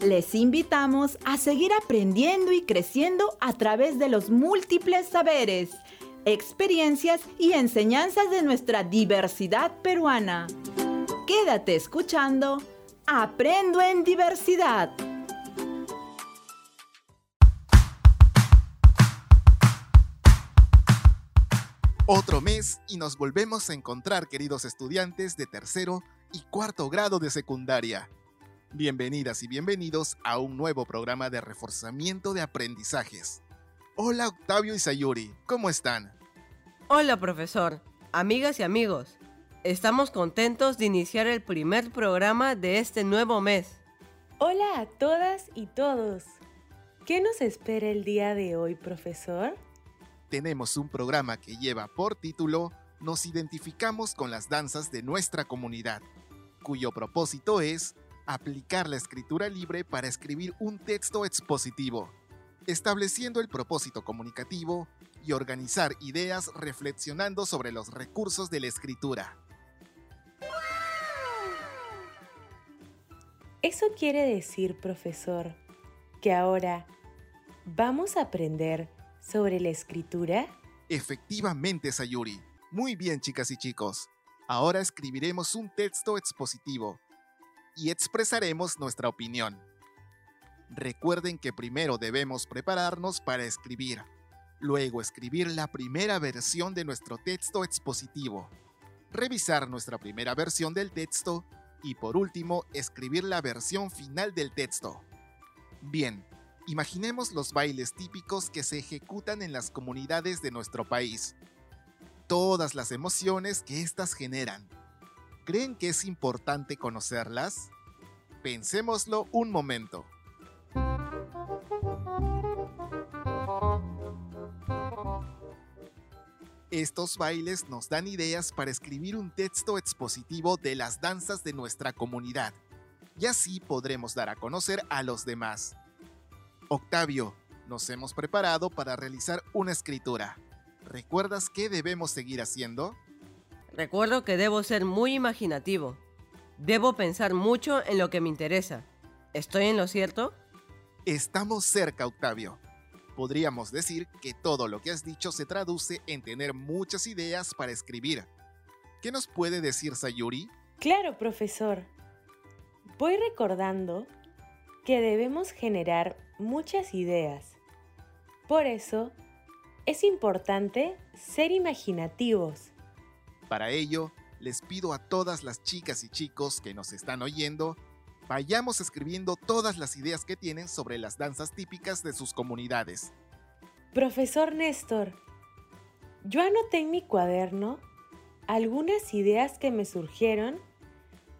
Les invitamos a seguir aprendiendo y creciendo a través de los múltiples saberes, experiencias y enseñanzas de nuestra diversidad peruana. Quédate escuchando Aprendo en Diversidad. Otro mes y nos volvemos a encontrar, queridos estudiantes de tercero y cuarto grado de secundaria. Bienvenidas y bienvenidos a un nuevo programa de reforzamiento de aprendizajes. Hola Octavio y Sayuri, ¿cómo están? Hola profesor, amigas y amigos. Estamos contentos de iniciar el primer programa de este nuevo mes. Hola a todas y todos. ¿Qué nos espera el día de hoy, profesor? Tenemos un programa que lleva por título Nos identificamos con las danzas de nuestra comunidad, cuyo propósito es aplicar la escritura libre para escribir un texto expositivo, estableciendo el propósito comunicativo y organizar ideas reflexionando sobre los recursos de la escritura. Eso quiere decir, profesor, que ahora vamos a aprender sobre la escritura. Efectivamente, Sayuri. Muy bien, chicas y chicos. Ahora escribiremos un texto expositivo y expresaremos nuestra opinión. Recuerden que primero debemos prepararnos para escribir, luego escribir la primera versión de nuestro texto expositivo, revisar nuestra primera versión del texto y por último escribir la versión final del texto. Bien, imaginemos los bailes típicos que se ejecutan en las comunidades de nuestro país. Todas las emociones que éstas generan ¿Creen que es importante conocerlas? Pensémoslo un momento. Estos bailes nos dan ideas para escribir un texto expositivo de las danzas de nuestra comunidad, y así podremos dar a conocer a los demás. Octavio, nos hemos preparado para realizar una escritura. ¿Recuerdas qué debemos seguir haciendo? Recuerdo que debo ser muy imaginativo. Debo pensar mucho en lo que me interesa. ¿Estoy en lo cierto? Estamos cerca, Octavio. Podríamos decir que todo lo que has dicho se traduce en tener muchas ideas para escribir. ¿Qué nos puede decir Sayuri? Claro, profesor. Voy recordando que debemos generar muchas ideas. Por eso, es importante ser imaginativos. Para ello, les pido a todas las chicas y chicos que nos están oyendo, vayamos escribiendo todas las ideas que tienen sobre las danzas típicas de sus comunidades. Profesor Néstor, yo anoté en mi cuaderno algunas ideas que me surgieron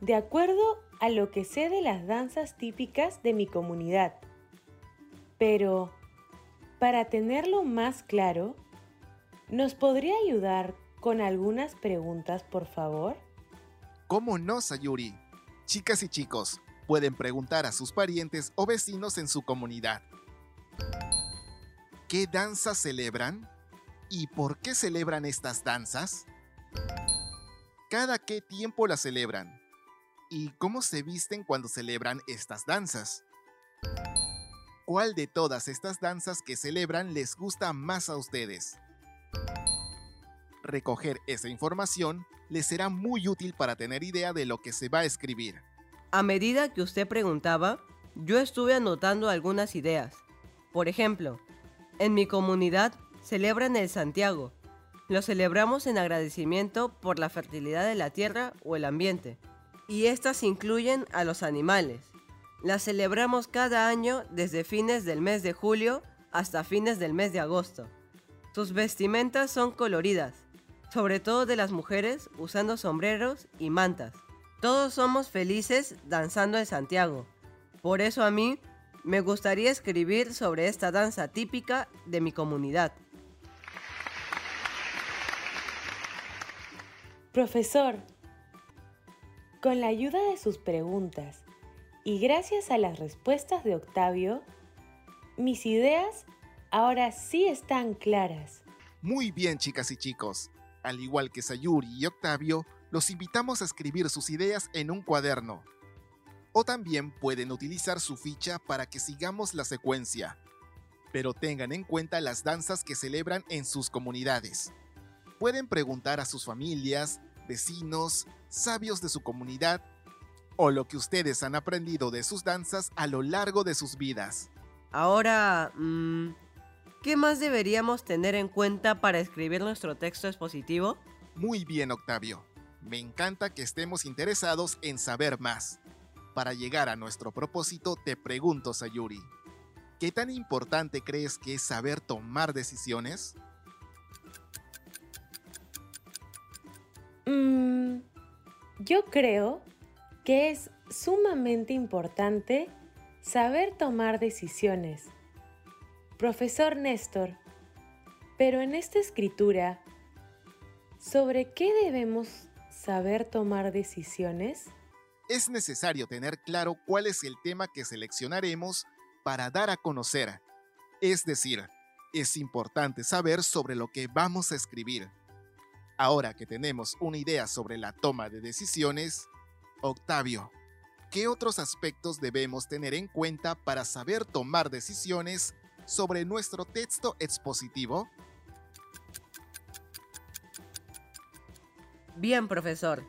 de acuerdo a lo que sé de las danzas típicas de mi comunidad. Pero, para tenerlo más claro, ¿nos podría ayudar con algunas preguntas, por favor? ¿Cómo no, Sayuri? Chicas y chicos, pueden preguntar a sus parientes o vecinos en su comunidad. ¿Qué danzas celebran? ¿Y por qué celebran estas danzas? ¿Cada qué tiempo las celebran? ¿Y cómo se visten cuando celebran estas danzas? ¿Cuál de todas estas danzas que celebran les gusta más a ustedes? Recoger esa información le será muy útil para tener idea de lo que se va a escribir. A medida que usted preguntaba, yo estuve anotando algunas ideas. Por ejemplo, en mi comunidad celebran el Santiago. Lo celebramos en agradecimiento por la fertilidad de la tierra o el ambiente. Y estas incluyen a los animales. Las celebramos cada año desde fines del mes de julio hasta fines del mes de agosto. Sus vestimentas son coloridas, sobre todo de las mujeres usando sombreros y mantas. Todos somos felices danzando en Santiago. Por eso a mí me gustaría escribir sobre esta danza típica de mi comunidad. Profesor, con la ayuda de sus preguntas y gracias a las respuestas de Octavio, mis ideas ahora sí están claras. Muy bien, chicas y chicos. Al igual que Sayuri y Octavio, los invitamos a escribir sus ideas en un cuaderno. O también pueden utilizar su ficha para que sigamos la secuencia. Pero tengan en cuenta las danzas que celebran en sus comunidades. Pueden preguntar a sus familias, vecinos, sabios de su comunidad o lo que ustedes han aprendido de sus danzas a lo largo de sus vidas. Ahora, mm, ¿qué más deberíamos tener en cuenta para escribir nuestro texto expositivo? Muy bien, Octavio. Me encanta que estemos interesados en saber más. Para llegar a nuestro propósito, te pregunto, Sayuri, ¿qué tan importante crees que es saber tomar decisiones? Mm, yo creo que es sumamente importante saber tomar decisiones. Profesor Néstor, pero en esta escritura, ¿sobre qué debemos saber tomar decisiones? Es necesario tener claro cuál es el tema que seleccionaremos para dar a conocer. Es decir, es importante saber sobre lo que vamos a escribir. Ahora que tenemos una idea sobre la toma de decisiones, Octavio, ¿qué otros aspectos debemos tener en cuenta para saber tomar decisiones sobre nuestro texto expositivo? Bien, profesor.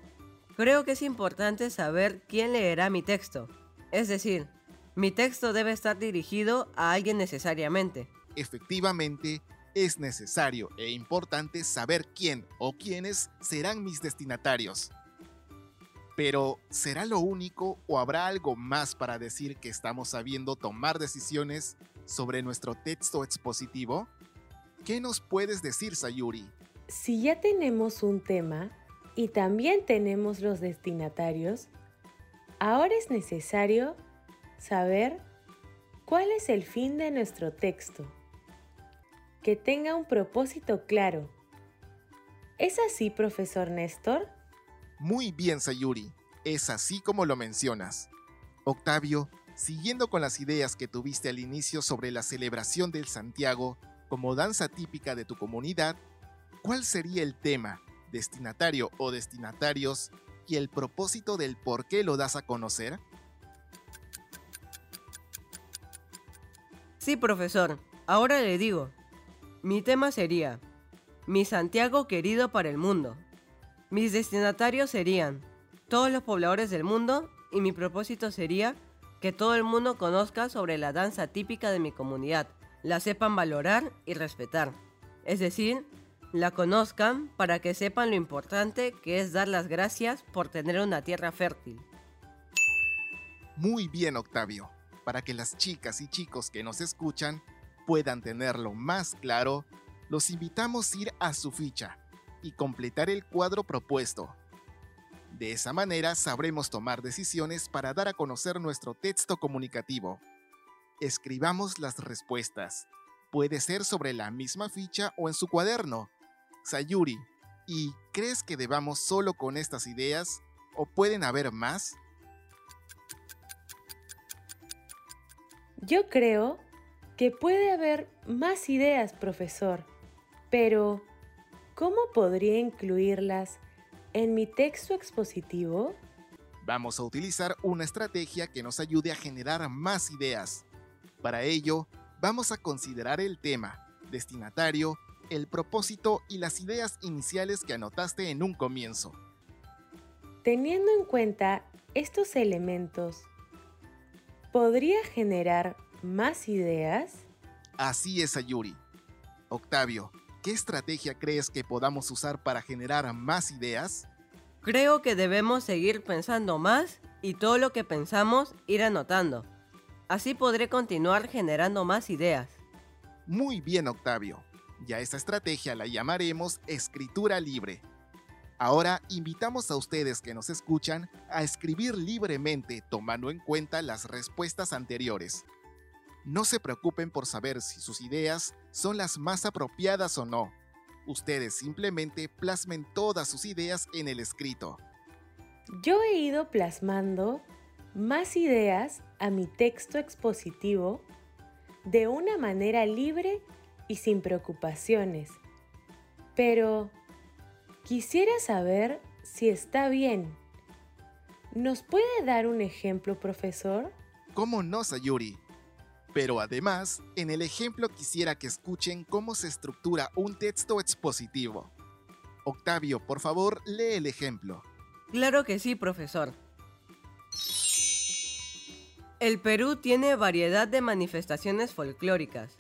Creo que es importante saber quién leerá mi texto. Es decir, mi texto debe estar dirigido a alguien necesariamente. Efectivamente, es necesario e importante saber quién o quiénes serán mis destinatarios. Pero, ¿será lo único o habrá algo más para decir que estamos sabiendo tomar decisiones sobre nuestro texto expositivo? ¿Qué nos puedes decir, Sayuri? Si ya tenemos un tema y también tenemos los destinatarios, ahora es necesario saber cuál es el fin de nuestro texto. Que tenga un propósito claro. ¿Es así, profesor Néstor? Muy bien, Sayuri, es así como lo mencionas. Octavio, siguiendo con las ideas que tuviste al inicio sobre la celebración del Santiago como danza típica de tu comunidad, ¿cuál sería el tema, destinatario o destinatarios, y el propósito del por qué lo das a conocer? Sí, profesor, ahora le digo. Mi tema sería, Mi Santiago querido para el mundo. Mis destinatarios serían todos los pobladores del mundo y mi propósito sería que todo el mundo conozca sobre la danza típica de mi comunidad, la sepan valorar y respetar. Es decir, la conozcan para que sepan lo importante que es dar las gracias por tener una tierra fértil. Muy bien, Octavio. Para que las chicas y chicos que nos escuchan puedan tenerlo más claro, los invitamos a ir a su ficha y completar el cuadro propuesto. De esa manera sabremos tomar decisiones para dar a conocer nuestro texto comunicativo. Escribamos las respuestas. Puede ser sobre la misma ficha o en su cuaderno. Sayuri, ¿y crees que debamos solo con estas ideas o pueden haber más? Yo creo que puede haber más ideas, profesor, pero ¿Cómo podría incluirlas en mi texto expositivo? Vamos a utilizar una estrategia que nos ayude a generar más ideas. Para ello, vamos a considerar el tema, destinatario, el propósito y las ideas iniciales que anotaste en un comienzo. Teniendo en cuenta estos elementos, ¿podría generar más ideas? Así es, Ayuri. Octavio, ¿qué estrategia crees que podamos usar para generar más ideas? Creo que debemos seguir pensando más y todo lo que pensamos ir anotando. Así podré continuar generando más ideas. Muy bien, Octavio. Ya esta estrategia la llamaremos escritura libre. Ahora invitamos a ustedes que nos escuchan a escribir libremente tomando en cuenta las respuestas anteriores. No se preocupen por saber si sus ideas son las más apropiadas o no. Ustedes simplemente plasmen todas sus ideas en el escrito. Yo he ido plasmando más ideas a mi texto expositivo de una manera libre y sin preocupaciones. Pero quisiera saber si está bien. ¿Nos puede dar un ejemplo, profesor? ¿Cómo no, Sayuri? Pero además, en el ejemplo quisiera que escuchen cómo se estructura un texto expositivo. Octavio, por favor, lee el ejemplo. Claro que sí, profesor. El Perú tiene variedad de manifestaciones folclóricas.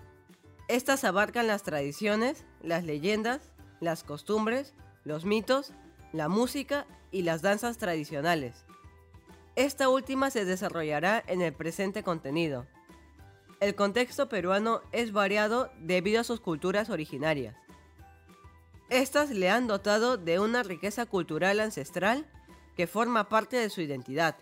Estas abarcan las tradiciones, las leyendas, las costumbres, los mitos, la música y las danzas tradicionales. Esta última se desarrollará en el presente contenido. El contexto peruano es variado debido a sus culturas originarias. Estas le han dotado de una riqueza cultural ancestral que forma parte de su identidad.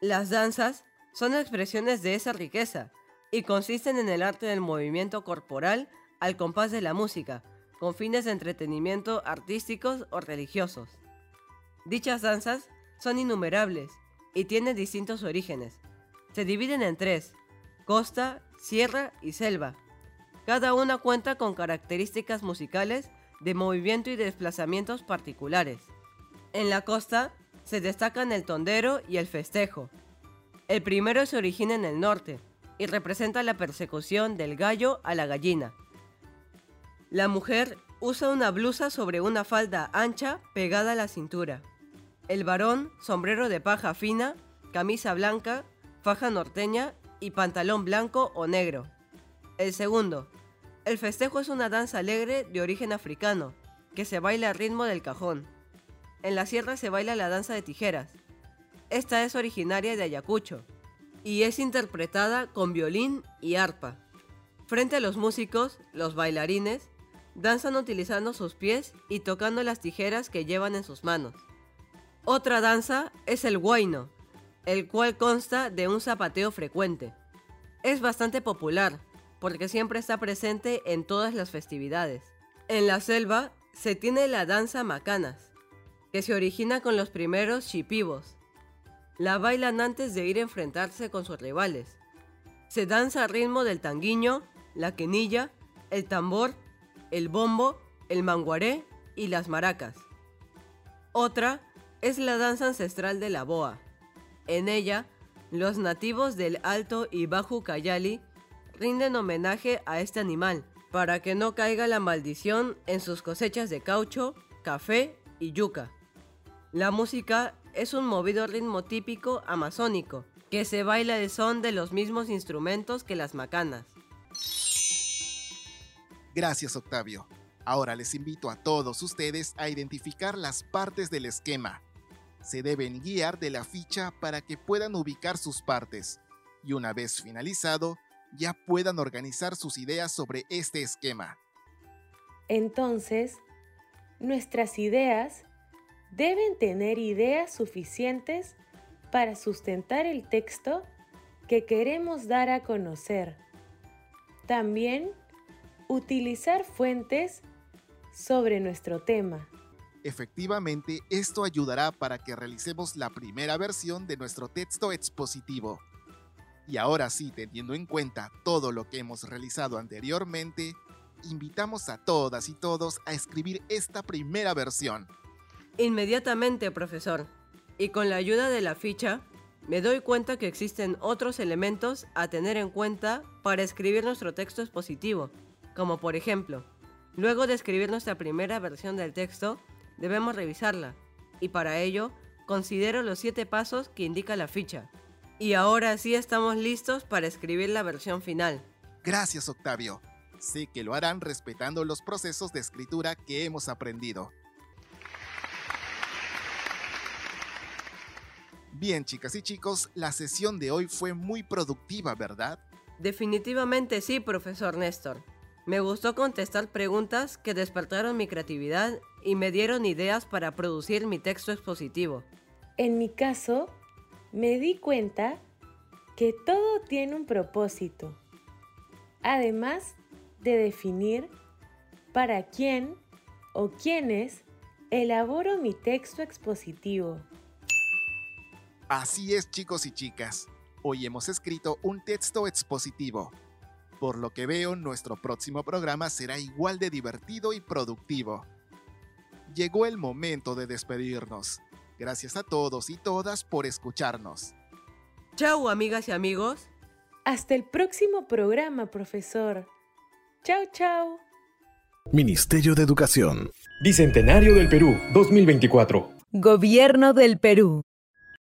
Las danzas son expresiones de esa riqueza y consisten en el arte del movimiento corporal al compás de la música, con fines de entretenimiento artísticos o religiosos. Dichas danzas son innumerables y tienen distintos orígenes. Se dividen en tres, costa, sierra y selva. Cada una cuenta con características musicales de movimiento y desplazamientos particulares. En la costa se destacan el tondero y el festejo. El primero se origina en el norte y representa la persecución del gallo a la gallina. La mujer usa una blusa sobre una falda ancha pegada a la cintura. El varón, sombrero de paja fina, camisa blanca, faja norteña y pantalón blanco o negro. El segundo, el festejo es una danza alegre de origen africano, que se baila al ritmo del cajón. En la sierra se baila la danza de tijeras. Esta es originaria de Ayacucho y es interpretada con violín y arpa. Frente a los músicos, los bailarines, danzan utilizando sus pies y tocando las tijeras que llevan en sus manos. Otra danza es el guayno, el cual consta de un zapateo frecuente. Es bastante popular, porque siempre está presente en todas las festividades. En la selva se tiene la danza macanas, que se origina con los primeros chipivos. La bailan antes de ir a enfrentarse con sus rivales. Se danza al ritmo del tanguiño, la quenilla, el tambor, el bombo, el manguaré y las maracas. Otra es la danza ancestral de la boa. En ella, los nativos del Alto y Bajo Cayali rinden homenaje a este animal para que no caiga la maldición en sus cosechas de caucho, café y yuca. La música es un movido ritmo típico amazónico que se baila el son de los mismos instrumentos que las macanas. Gracias, Octavio. Ahora les invito a todos ustedes a identificar las partes del esquema se deben guiar de la ficha para que puedan ubicar sus partes y una vez finalizado, ya puedan organizar sus ideas sobre este esquema. Entonces, nuestras ideas deben tener ideas suficientes para sustentar el texto que queremos dar a conocer. También utilizar fuentes sobre nuestro tema. Efectivamente, esto ayudará para que realicemos la primera versión de nuestro texto expositivo. Y ahora sí, teniendo en cuenta todo lo que hemos realizado anteriormente, invitamos a todas y todos a escribir esta primera versión. Inmediatamente, profesor. Y con la ayuda de la ficha, me doy cuenta que existen otros elementos a tener en cuenta para escribir nuestro texto expositivo, como por ejemplo, luego de escribir nuestra primera versión del texto, debemos revisarla, y para ello considero los siete pasos que indica la ficha. Y ahora sí estamos listos para escribir la versión final. Gracias, Octavio. Sé que lo harán respetando los procesos de escritura que hemos aprendido. Bien, chicas y chicos, la sesión de hoy fue muy productiva, ¿verdad? Definitivamente sí, profesor Néstor. Me gustó contestar preguntas que despertaron mi creatividad y me dieron ideas para producir mi texto expositivo. En mi caso, me di cuenta que todo tiene un propósito, además de definir para quién o quiénes elaboro mi texto expositivo. Así es chicos y chicas, hoy hemos escrito un texto expositivo por lo que veo, nuestro próximo programa será igual de divertido y productivo. Llegó el momento de despedirnos. Gracias a todos y todas por escucharnos. Chau, amigas y amigos. Hasta el próximo programa, profesor. Chao, chao. Ministerio de Educación. Bicentenario del Perú 2024. Gobierno del Perú.